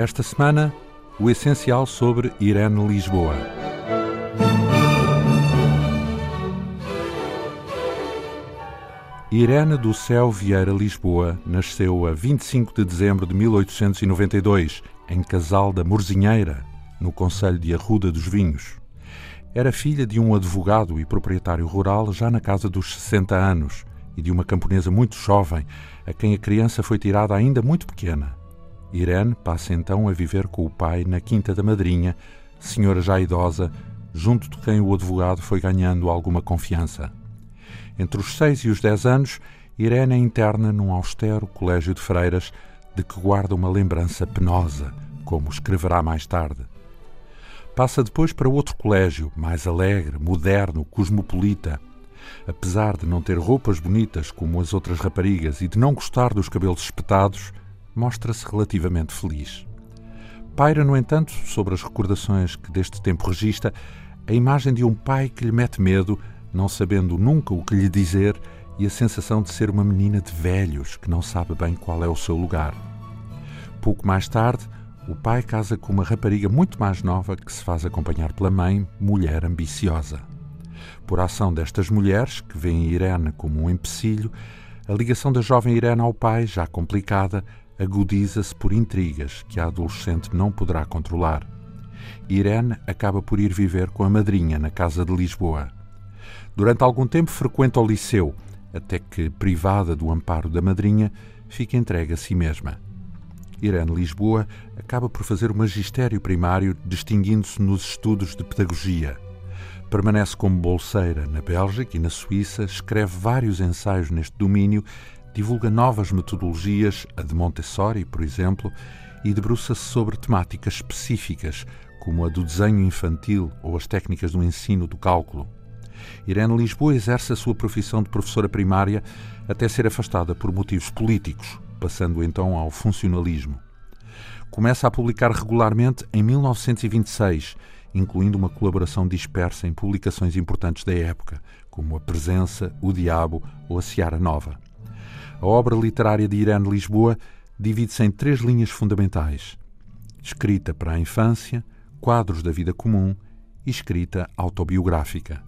Esta semana, o essencial sobre Irene Lisboa. Irene do Céu Vieira Lisboa nasceu a 25 de dezembro de 1892, em Casal da Morzinheira, no Conselho de Arruda dos Vinhos. Era filha de um advogado e proprietário rural já na casa dos 60 anos e de uma camponesa muito jovem, a quem a criança foi tirada ainda muito pequena. Irene passa então a viver com o pai na Quinta da Madrinha, senhora já idosa, junto de quem o advogado foi ganhando alguma confiança. Entre os seis e os dez anos, Irene é interna num austero colégio de freiras de que guarda uma lembrança penosa, como escreverá mais tarde. Passa depois para outro colégio, mais alegre, moderno, cosmopolita. Apesar de não ter roupas bonitas como as outras raparigas e de não gostar dos cabelos espetados, mostra-se relativamente feliz. Paira, no entanto, sobre as recordações que deste tempo registra, a imagem de um pai que lhe mete medo, não sabendo nunca o que lhe dizer, e a sensação de ser uma menina de velhos que não sabe bem qual é o seu lugar. Pouco mais tarde, o pai casa com uma rapariga muito mais nova que se faz acompanhar pela mãe, mulher ambiciosa. Por ação destas mulheres, que veem Irene como um empecilho, a ligação da jovem Irene ao pai, já complicada, agudiza-se por intrigas que a adolescente não poderá controlar. Irene acaba por ir viver com a madrinha na casa de Lisboa. Durante algum tempo frequenta o liceu, até que, privada do amparo da madrinha, fica entregue a si mesma. Irene Lisboa acaba por fazer o magistério primário, distinguindo-se nos estudos de pedagogia. Permanece como bolseira na Bélgica e na Suíça, escreve vários ensaios neste domínio divulga novas metodologias, a de Montessori, por exemplo, e debruça-se sobre temáticas específicas, como a do desenho infantil ou as técnicas do ensino do cálculo. Irene Lisboa exerce a sua profissão de professora primária até ser afastada por motivos políticos, passando então ao funcionalismo. Começa a publicar regularmente em 1926, incluindo uma colaboração dispersa em publicações importantes da época, como A Presença, O Diabo ou A Seara Nova. A obra literária de Irene Lisboa divide-se em três linhas fundamentais: escrita para a infância, quadros da vida comum e escrita autobiográfica.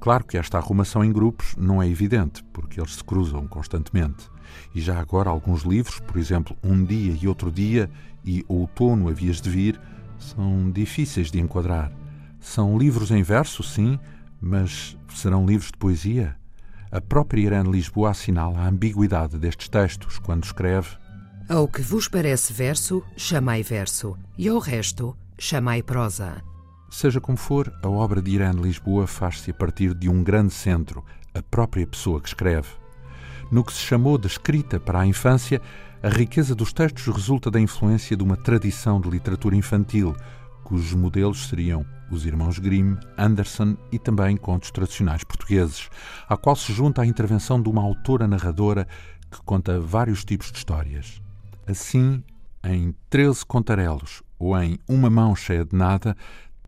Claro que esta arrumação em grupos não é evidente, porque eles se cruzam constantemente. E já agora alguns livros, por exemplo, Um Dia e Outro Dia e Outono Havias de Vir, são difíceis de enquadrar. São livros em verso, sim, mas serão livros de poesia? A própria Irene Lisboa assinala a ambiguidade destes textos quando escreve: Ao que vos parece verso, chamai verso, e ao resto, chamai prosa. Seja como for, a obra de Irene Lisboa faz-se a partir de um grande centro, a própria pessoa que escreve. No que se chamou de escrita para a infância, a riqueza dos textos resulta da influência de uma tradição de literatura infantil, cujos modelos seriam os irmãos Grimm, Anderson e também contos tradicionais portugueses, à qual se junta a intervenção de uma autora narradora que conta vários tipos de histórias. Assim, em Treze Contarelos ou em Uma Mão Cheia de Nada,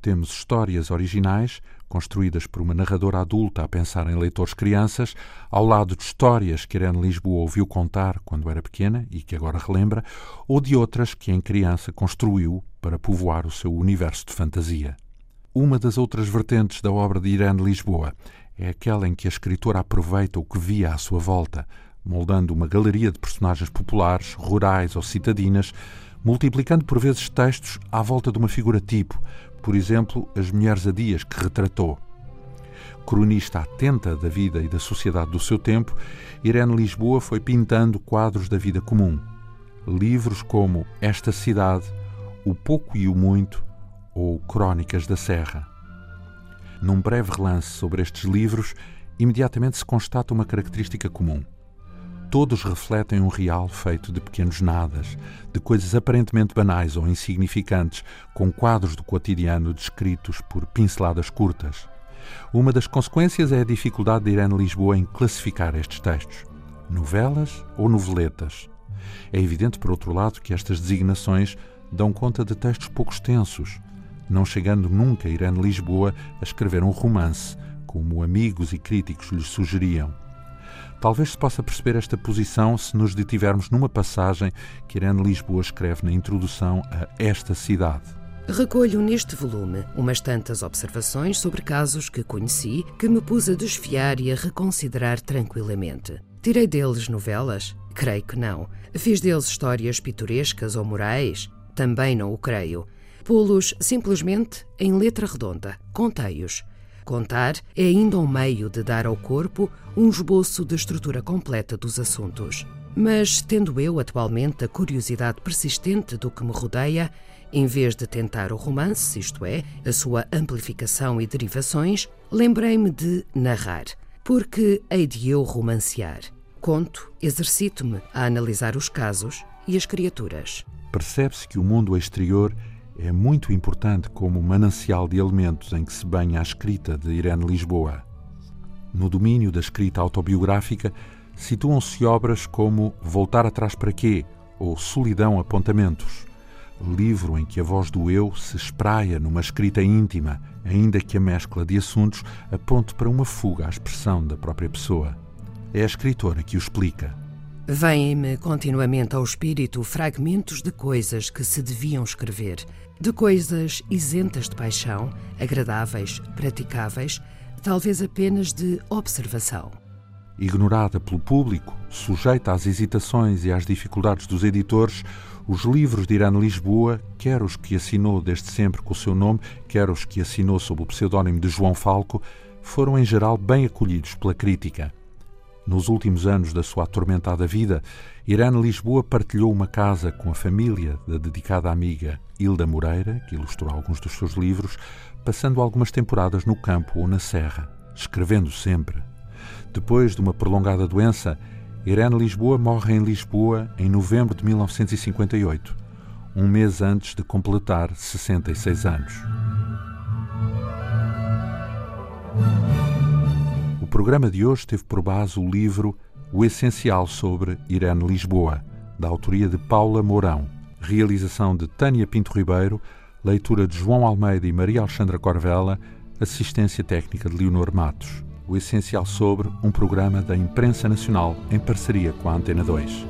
temos histórias originais, construídas por uma narradora adulta a pensar em leitores crianças, ao lado de histórias que Irene Lisboa ouviu contar quando era pequena e que agora relembra, ou de outras que em criança construiu para povoar o seu universo de fantasia. Uma das outras vertentes da obra de Irene Lisboa é aquela em que a escritora aproveita o que via à sua volta, moldando uma galeria de personagens populares, rurais ou citadinas, multiplicando por vezes textos à volta de uma figura tipo, por exemplo, as mulheres adias que retratou. Cronista atenta da vida e da sociedade do seu tempo, Irene Lisboa foi pintando quadros da vida comum. Livros como Esta Cidade, O Pouco e o Muito, ou Crónicas da Serra. Num breve relance sobre estes livros, imediatamente se constata uma característica comum. Todos refletem um real feito de pequenos nadas, de coisas aparentemente banais ou insignificantes, com quadros do cotidiano descritos por pinceladas curtas. Uma das consequências é a dificuldade de Irene Lisboa em classificar estes textos. Novelas ou noveletas? É evidente, por outro lado, que estas designações dão conta de textos pouco extensos, não chegando nunca Irene Lisboa a escrever um romance, como amigos e críticos lhe sugeriam. Talvez se possa perceber esta posição se nos detivermos numa passagem que Irene Lisboa escreve na introdução a esta cidade. Recolho neste volume umas tantas observações sobre casos que conheci que me pus a desfiar e a reconsiderar tranquilamente. Tirei deles novelas? Creio que não. Fiz deles histórias pitorescas ou morais? Também não o creio. Pô-los simplesmente em letra redonda. Contei-os. Contar é ainda um meio de dar ao corpo um esboço de estrutura completa dos assuntos. Mas, tendo eu atualmente a curiosidade persistente do que me rodeia, em vez de tentar o romance, isto é, a sua amplificação e derivações, lembrei-me de narrar, porque hei de eu romancear. Conto, exercito-me a analisar os casos e as criaturas. Percebe-se que o mundo exterior é muito importante como manancial de elementos em que se banha a escrita de Irene Lisboa. No domínio da escrita autobiográfica, situam-se obras como Voltar atrás para quê? ou Solidão Apontamentos, livro em que a voz do eu se espraia numa escrita íntima, ainda que a mescla de assuntos aponte para uma fuga à expressão da própria pessoa. É a escritora que o explica. Vêm-me continuamente ao espírito fragmentos de coisas que se deviam escrever, de coisas isentas de paixão, agradáveis, praticáveis, talvez apenas de observação. Ignorada pelo público, sujeita às hesitações e às dificuldades dos editores, os livros de Irã Lisboa, quer os que assinou desde sempre com o seu nome, quer os que assinou sob o pseudónimo de João Falco, foram em geral bem acolhidos pela crítica. Nos últimos anos da sua atormentada vida, Irene Lisboa partilhou uma casa com a família da dedicada amiga Hilda Moreira, que ilustrou alguns dos seus livros, passando algumas temporadas no campo ou na serra, escrevendo sempre. Depois de uma prolongada doença, Irene Lisboa morre em Lisboa em novembro de 1958, um mês antes de completar 66 anos. Programa de hoje teve por base o livro O Essencial sobre Irene Lisboa, da autoria de Paula Mourão, realização de Tânia Pinto Ribeiro, leitura de João Almeida e Maria Alexandra Corvella, assistência técnica de Leonor Matos. O Essencial sobre um programa da Imprensa Nacional em parceria com a Antena 2.